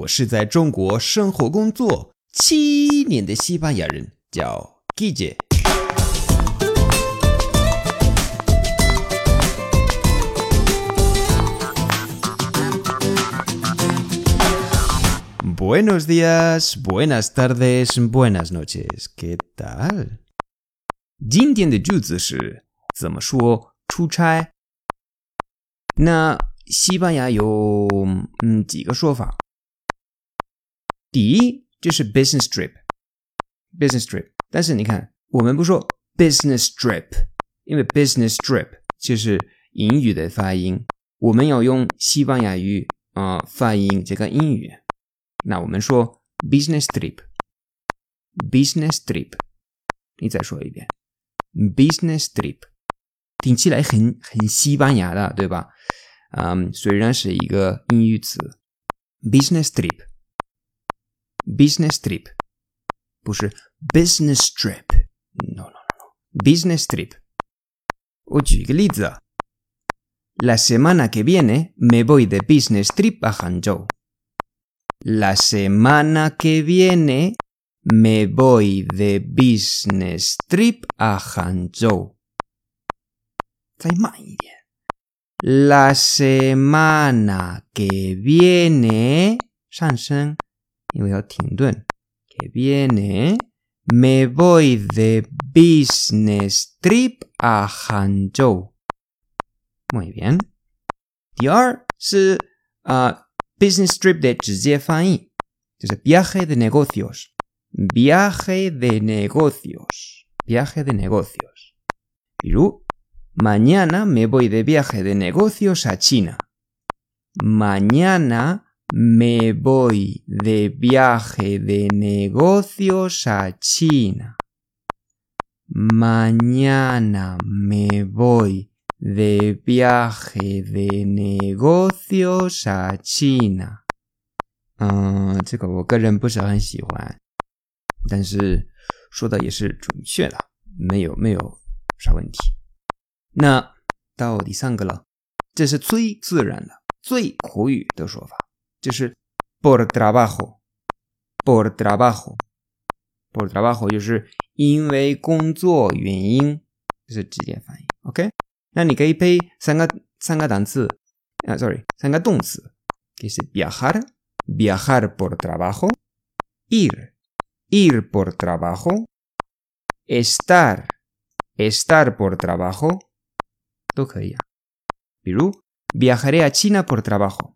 我是在中国生活工作七年的西班牙人，叫 Gigi。Buenos días, buenas tardes, buenas noches. ¿Qué tal? 今天的句子是怎么说出差？那西班牙有嗯几个说法。第一就是 business trip，business trip。但是你看，我们不说 business trip，因为 business trip 就是英语的发音，我们要用西班牙语啊、呃、发音这个英语。那我们说 business trip，business trip。你再说一遍，business trip，听起来很很西班牙的，对吧？嗯，虽然是一个英语词，business trip。Business Trip. Business Trip. No, no, no. Business Trip. Uchiglitza. La semana que viene me voy de Business Trip a Hangzhou. La semana que viene me voy de Business Trip a Hangzhou. La semana que viene, 升。因为要停顿。Que viene, me voy de business trip a Hangzhou。Muy bien。第二是啊、呃、，business trip 的直接翻译，就是 viaje de negocios。viaje de negocios。viaje de negocios。比如，mañana me voy de viaje de negocios a China。mañana me voy de viaje de negocios a China. Mañana me voy de viaje de negocios a China. 嗯，这个我个人不是很喜欢，但是说的也是准确的，没有没有啥问题。那到第三个了，这是最自然的、最口语的说法。就是 por trabajo，por trabajo，por trabajo 就是因为工作原因，这是直接翻译。OK，那你可以配三个三个单词啊，sorry，三个动词，que es viajar，viajar por trabajo，ir，ir por trabajo，estar，estar por trabajo，都可以啊。比如 viajaré a China por trabajo。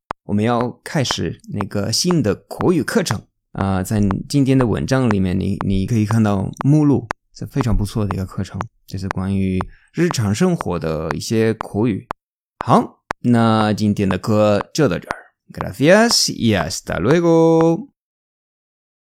我们要开始那个新的口语课程啊、呃，在今天的文章里面你，你你可以看到目录，是非常不错的一个课程，这是关于日常生活的一些口语。好，那今天的课就到这儿，Gracias y hasta luego。